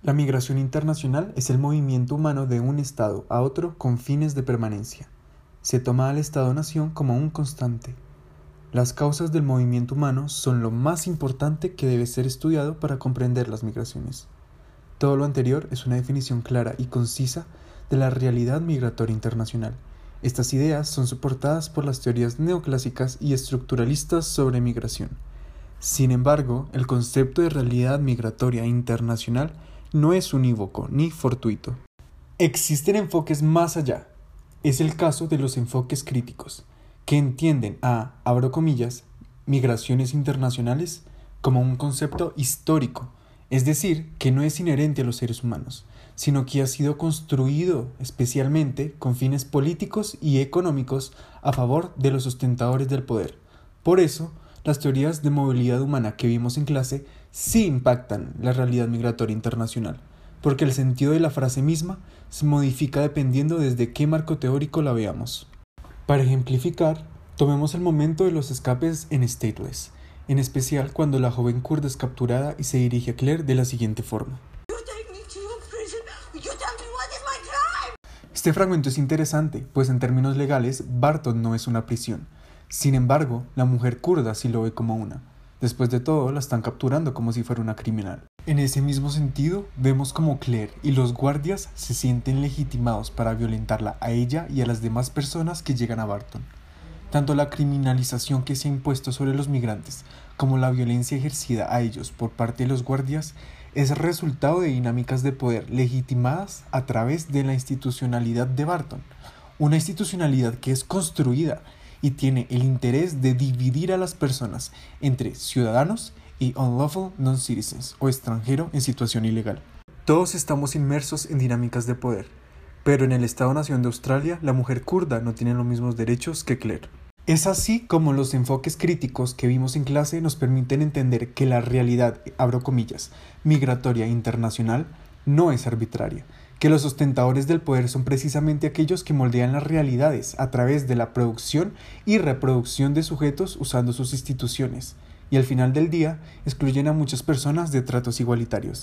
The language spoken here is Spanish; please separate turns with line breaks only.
La migración internacional es el movimiento humano de un Estado a otro con fines de permanencia. Se toma al Estado-nación como un constante. Las causas del movimiento humano son lo más importante que debe ser estudiado para comprender las migraciones. Todo lo anterior es una definición clara y concisa de la realidad migratoria internacional. Estas ideas son soportadas por las teorías neoclásicas y estructuralistas sobre migración. Sin embargo, el concepto de realidad migratoria internacional no es unívoco ni fortuito. Existen enfoques más allá. Es el caso de los enfoques críticos, que entienden a, abro comillas, migraciones internacionales como un concepto histórico, es decir, que no es inherente a los seres humanos, sino que ha sido construido especialmente con fines políticos y económicos a favor de los sustentadores del poder. Por eso, las teorías de movilidad humana que vimos en clase sí impactan la realidad migratoria internacional, porque el sentido de la frase misma se modifica dependiendo desde qué marco teórico la veamos. Para ejemplificar, tomemos el momento de los escapes en Stateless, en especial cuando la joven kurda es capturada y se dirige a Claire de la siguiente forma. Este fragmento es interesante, pues en términos legales, Barton no es una prisión, sin embargo, la mujer kurda sí lo ve como una. Después de todo, la están capturando como si fuera una criminal. En ese mismo sentido, vemos como Claire y los guardias se sienten legitimados para violentarla a ella y a las demás personas que llegan a Barton. Tanto la criminalización que se ha impuesto sobre los migrantes como la violencia ejercida a ellos por parte de los guardias es resultado de dinámicas de poder legitimadas a través de la institucionalidad de Barton, una institucionalidad que es construida y tiene el interés de dividir a las personas entre ciudadanos y unlawful non-citizens o extranjero en situación ilegal. Todos estamos inmersos en dinámicas de poder, pero en el Estado-Nación de Australia la mujer kurda no tiene los mismos derechos que Claire. Es así como los enfoques críticos que vimos en clase nos permiten entender que la realidad, abro comillas, migratoria internacional no es arbitraria, que los sustentadores del poder son precisamente aquellos que moldean las realidades a través de la producción y reproducción de sujetos usando sus instituciones, y al final del día excluyen a muchas personas de tratos igualitarios.